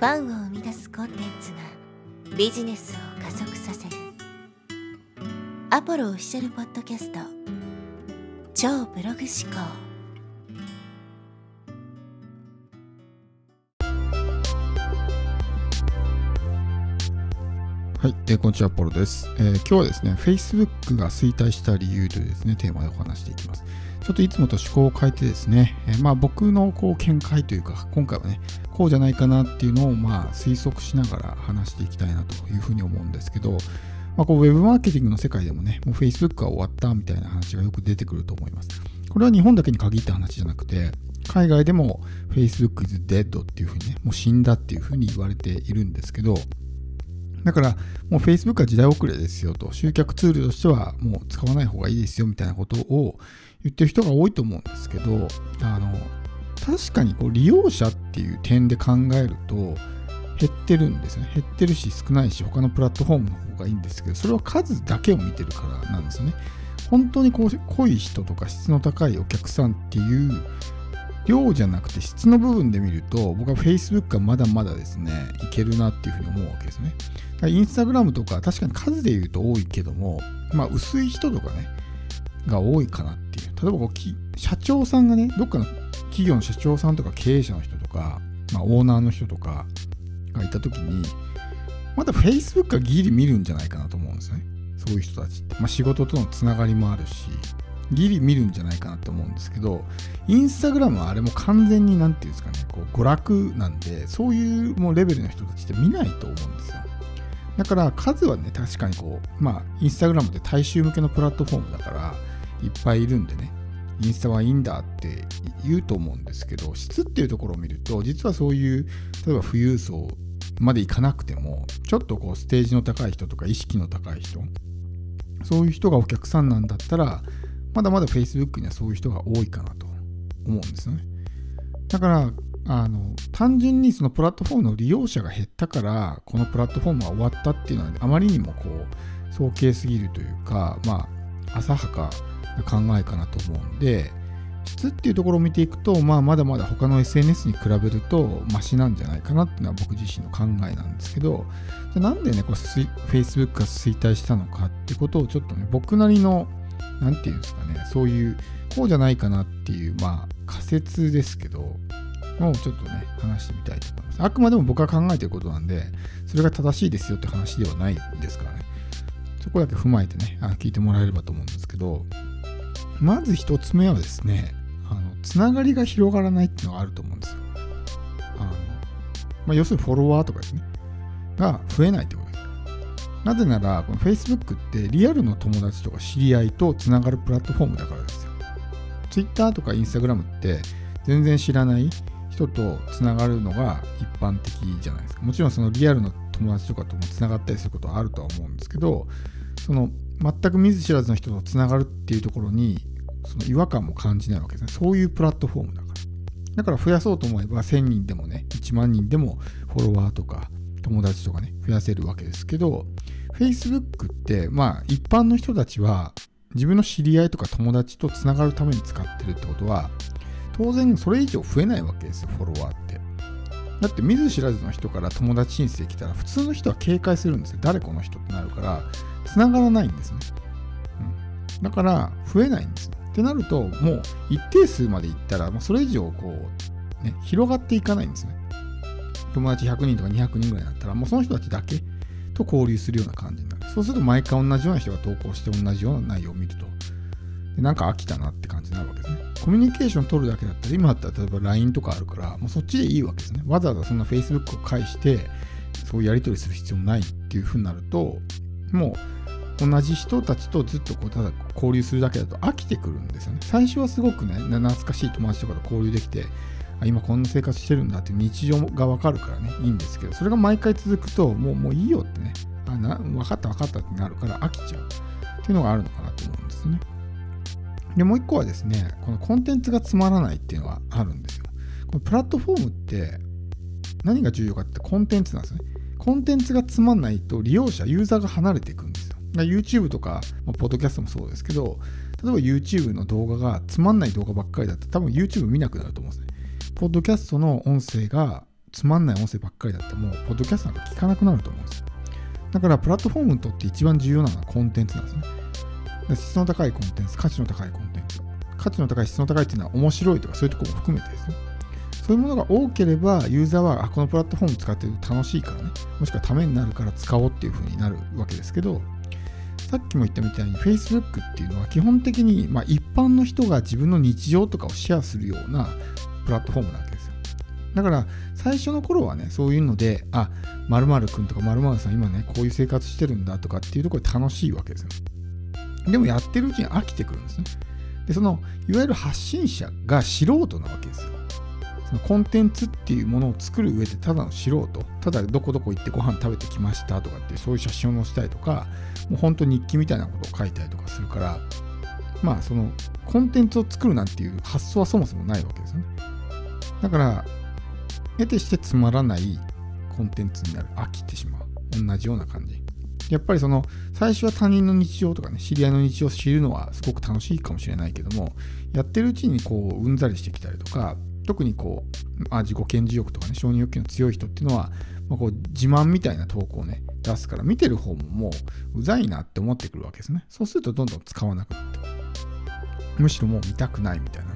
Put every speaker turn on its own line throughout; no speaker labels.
ファンを生み出すコンテンツがビジネスを加速させる。アポロオフィシャルポッドキャスト。超ブログ思考。
はい、えー、こんにちは、ポロです、えー、今日はですね、Facebook が衰退した理由というですね、テーマでお話していきます。ちょっといつもと趣向を変えてですね、えー、まあ僕のこう見解というか、今回はね、こうじゃないかなっていうのをまあ推測しながら話していきたいなというふうに思うんですけど、まあ、こうウェブマーケティングの世界でもね、もう Facebook は終わったみたいな話がよく出てくると思います。これは日本だけに限った話じゃなくて、海外でも Facebook is dead っていうふうにね、もう死んだっていうふうに言われているんですけど、だから、もう Facebook は時代遅れですよと、集客ツールとしてはもう使わない方がいいですよみたいなことを言ってる人が多いと思うんですけど、あの、確かにこう利用者っていう点で考えると、減ってるんですね。減ってるし少ないし、他のプラットフォームの方がいいんですけど、それは数だけを見てるからなんですよね。本当にこう濃い人とか質の高いお客さんっていう量じゃなくて質の部分で見ると僕は Facebook はまだまだですねいけるなっていうふうに思うわけですね。インスタグラムとか確かに数で言うと多いけどもまあ薄い人とかねが多いかなっていう。例えばこう社長さんがねどっかの企業の社長さんとか経営者の人とか、まあ、オーナーの人とかがいた時にまだ Facebook はギリ見るんじゃないかなと思うんですよね。そういう人たちって。まあ、仕事とのつながりもあるしギリ見るんじゃないかなって思うんですけど、インスタグラムはあれも完全になんていうんですかね、こう娯楽なんで、そういうもうレベルの人たちって見ないと思うんですよ。だから数はね、確かにこう、まあ、インスタグラムって大衆向けのプラットフォームだから、いっぱいいるんでね、インスタはいいんだって言うと思うんですけど、質っていうところを見ると、実はそういう、例えば富裕層までいかなくても、ちょっとこうステージの高い人とか意識の高い人、そういう人がお客さんなんだったら、まだまだ Facebook にはそういう人が多いかなと思うんですよね。だから、あの単純にそのプラットフォームの利用者が減ったからこのプラットフォームが終わったっていうのはあまりにもこう早計すぎるというかまあ浅はかな考えかなと思うんで質っていうところを見ていくと、まあ、まだまだ他の SNS に比べるとマシなんじゃないかなっていうのは僕自身の考えなんですけどじゃなんでねこう Facebook が衰退したのかってことをちょっとね僕なりの何て言うんですかね、そういう、こうじゃないかなっていう、まあ、仮説ですけど、もうちょっとね、話してみたいと思います。あくまでも僕が考えてることなんで、それが正しいですよって話ではないですからね。そこだけ踏まえてね、あ聞いてもらえればと思うんですけど、まず一つ目はですね、あのつながりが広がらないっていうのがあると思うんですよ。あのまあ、要するにフォロワーとかですね、が増えないってことなぜなら、この Facebook ってリアルの友達とか知り合いとつながるプラットフォームだからですよ。Twitter とか Instagram って全然知らない人とつながるのが一般的じゃないですか。もちろんそのリアルの友達とかともつながったりすることはあるとは思うんですけど、その全く見ず知らずの人とつながるっていうところにその違和感も感じないわけですね。そういうプラットフォームだから。だから増やそうと思えば1000人でもね、1万人でもフォロワーとか友達とかね、増やせるわけですけど、Facebook って、まあ、一般の人たちは、自分の知り合いとか友達とつながるために使ってるってことは、当然それ以上増えないわけですよ、フォロワーって。だって見ず知らずの人から友達申請来たら、普通の人は警戒するんですよ。誰この人ってなるから、つながらないんですね。うん、だから、増えないんです。ってなると、もう一定数までいったら、もうそれ以上、こう、ね、広がっていかないんですね。友達100人とか200人ぐらいだったら、もうその人たちだけと交流するような感じになる。そうすると毎回同じような人が投稿して同じような内容を見ると。でなんか飽きたなって感じになるわけですね。コミュニケーション取るだけだったら、今だったら例えば LINE とかあるから、もうそっちでいいわけですね。わざわざそんな Facebook を介して、そういうやり取りする必要もないっていう風になると、もう同じ人たちとずっとこうただ交流するだけだと飽きてくるんですよね。最初はすごくね、懐かしい友達とかと交流できて、今こんな生活してるんだって日常がわかるからね、いいんですけど、それが毎回続くと、もうもういいよってね、あな分かった分かったってなるから飽きちゃうっていうのがあるのかなと思うんですね。で、もう一個はですね、このコンテンツがつまらないっていうのはあるんですよ。このプラットフォームって何が重要かってコンテンツなんですね。コンテンツがつまんないと利用者、ユーザーが離れていくんですよ。YouTube とか、まあ、ポッドキャストもそうですけど、例えば YouTube の動画がつまんない動画ばっかりだったら多分 YouTube 見なくなると思うんですね。ポッドキャストの音声がつまんない音声ばっかりだってもうポッドキャストなんか聞かなくなると思うんですよ。だからプラットフォームにとって一番重要なのはコンテンツなんですね質の高いコンテンツ価値の高いコンテンツ価値の高い質の高いっていうのは面白いとかそういうとこも含めてですねそういうものが多ければユーザーはあこのプラットフォーム使ってると楽しいからね。もしくはためになるから使おうっていう風になるわけですけどさっきも言ったみたいに Facebook っていうのは基本的に、まあ、一般の人が自分の日常とかをシェアするようなプラットフォームなわけですよ。だから最初の頃はね、そういうので、あ、〇〇くんとか〇〇さん今ね、こういう生活してるんだとかっていうところで楽しいわけですよ。でもやってるうちに飽きてくるんですね。で、その、いわゆる発信者が素人なわけですよ。そのコンテンツっていうものを作る上でただの素人、ただどこどこ行ってご飯食べてきましたとかってそういう写真を載せたりとか、もう本当日記みたいなことを書いたりとかするから、まあそのコンテンツを作るなんていう発想はそもそもないわけですよね。だから、得てしてつまらないコンテンツになる。飽きてしまう。同じような感じ。やっぱりその最初は他人の日常とかね、知り合いの日常を知るのはすごく楽しいかもしれないけども、やってるうちにこううんざりしてきたりとか、特にこう、まあ、自己顕示欲とかね、承認欲求の強い人っていうのは、まあ、こう自慢みたいな投稿をね、出すから、見てる方ももううざいなって思ってくるわけですね。そうするとどんどん使わなくなってくる。むしろもう見たくないみたいな、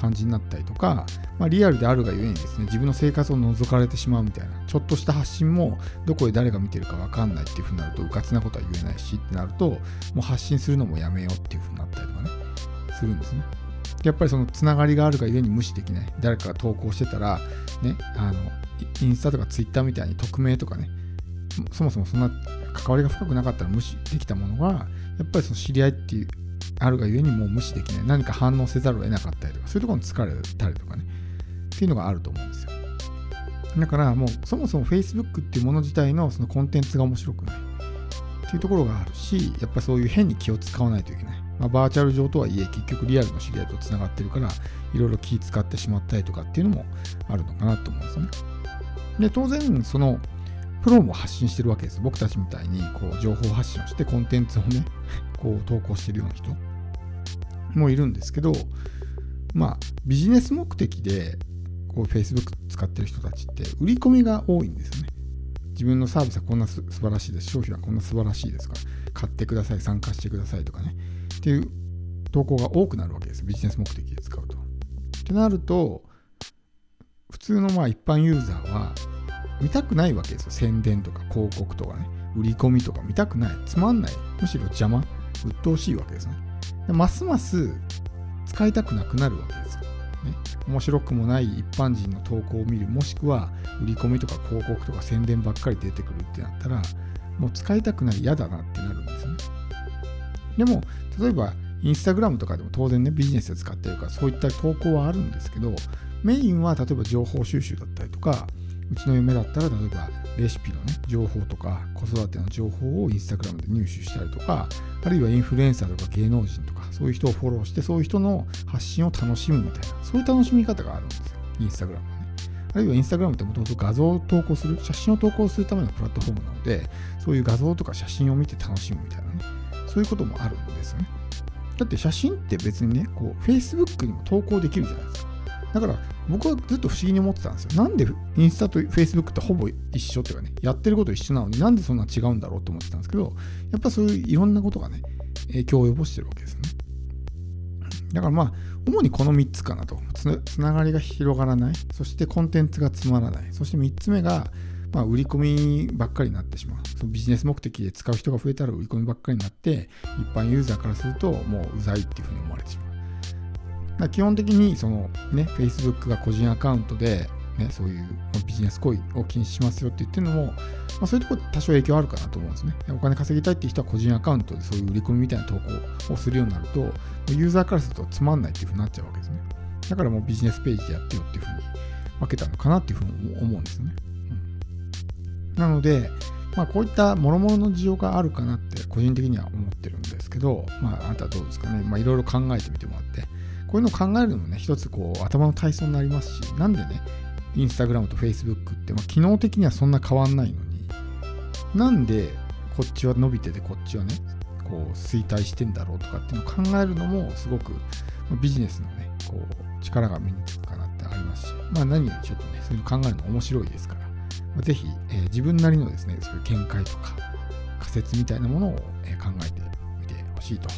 感じになったりとか、まあ、リアルであるがゆえにですね、自分の生活を覗かれてしまうみたいな、ちょっとした発信もどこで誰が見てるかわかんないっていう風になると、うかつなことは言えないしってなると、もう発信するのもやめようっていう風になったりとかね、するんですね。やっぱりそのつながりがあるがゆえに無視できない。誰かが投稿してたら、ね、あの、インスタとかツイッターみたいに匿名とかね、そもそもそんな関わりが深くなかったら無視できたものが、やっぱりその知り合いっていう、あるがゆえにもう無視できない。何か反応せざるを得なかったりとか、そういうところに疲れたりとかね、っていうのがあると思うんですよ。だからもうそもそも Facebook っていうもの自体のそのコンテンツが面白くないっていうところがあるし、やっぱそういう変に気を使わないといけない。まあ、バーチャル上とはいえ結局リアルの知り合いとつながってるからいろいろ気使ってしまったりとかっていうのもあるのかなと思うんですよね。で当然そのプロも発信してるわけです。僕たちみたいにこう情報発信をしてコンテンツをねこう投稿してるような人もいるんですけどまあビジネス目的でこう Facebook 使ってる人たちって売り込みが多いんですよね。自分のサービスはこんな素晴らしいです。商品はこんな素晴らしいですから、買ってください、参加してくださいとかね。っていう投稿が多くなるわけです。ビジネス目的で使うと。ってなると、普通のまあ一般ユーザーは見たくないわけですよ。宣伝とか広告とかね。売り込みとか見たくない。つまんない。むしろ邪魔。鬱陶しいわけですね。ますます使いたくなくなるわけですよ。ね、面白くもない一般人の投稿を見る、もしくは売り込みとか広告とか宣伝ばっかり出てくるってなったら、もう使いたくない、嫌だなってなるんですね。でも、例えば、インスタグラムとかでも当然ね、ビジネスで使ってるから、そういった投稿はあるんですけど、メインは例えば情報収集だったりとか、うちの嫁だったら、例えばレシピのね、情報とか、子育ての情報をインスタグラムで入手したりとか、あるいはインフルエンサーとか芸能人とか、そういう人をフォローして、そういう人の発信を楽しむみたいな、そういう楽しみ方があるんですよ、インスタグラムはね。あるいはインスタグラムってもともと画像を投稿する、写真を投稿するためのプラットフォームなので、そういう画像とか写真を見て楽しむみたいなね、そういうこともあるんですよね。だって写真って別にね、こう、Facebook にも投稿できるじゃないですか。だから僕はずっと不思議に思ってたんですよ。なんでインスタと Facebook ってほぼ一緒っていうかね、やってること一緒なのになんでそんな違うんだろうと思ってたんですけど、やっぱそういういろんなことがね、影響を及ぼしてるわけですよね。だからまあ、主にこの3つかなと。つつながりが広がらない。そしてコンテンツがつまらない。そして3つ目が、まあ、売り込みばっかりになってしまう。そのビジネス目的で使う人が増えたら売り込みばっかりになって、一般ユーザーからするともううざいっていうふうに思われてしまう。だ基本的にそのね、Facebook が個人アカウントで、ね、そういうビジネス行為を禁止しますよって言ってるのも、まあ、そういうところ多少影響あるかなと思うんですね。お金稼ぎたいっていう人は個人アカウントでそういう売り込みみたいな投稿をするようになると、ユーザーからするとつまんないっていうふうになっちゃうわけですね。だからもうビジネスページでやってよっていうふうに分けたのかなっていうふうに思うんですよね。うん、なので、まあ、こういった諸々の事情があるかなって個人的には思ってるんですけど、まあ、あなたはどうですかね。まあ、いろいろ考えてみてもらって、こういうのを考えるのもね、一つこう頭の体操になりますし、なんでね、インスタグラムとフェイスブックって、まあ、機能的にはそんな変わんないのに、なんでこっちは伸びててこっちはね、こう衰退してんだろうとかっていうのを考えるのもすごくビジネスのね、こう力が身につくかなってありますし、まあ、何よりちょっとね、そういうの考えるの面白いですから、まあ、ぜひ、えー自分なりのですね、そういう見解とか仮説みたいなものを、えー考えてみてほしいと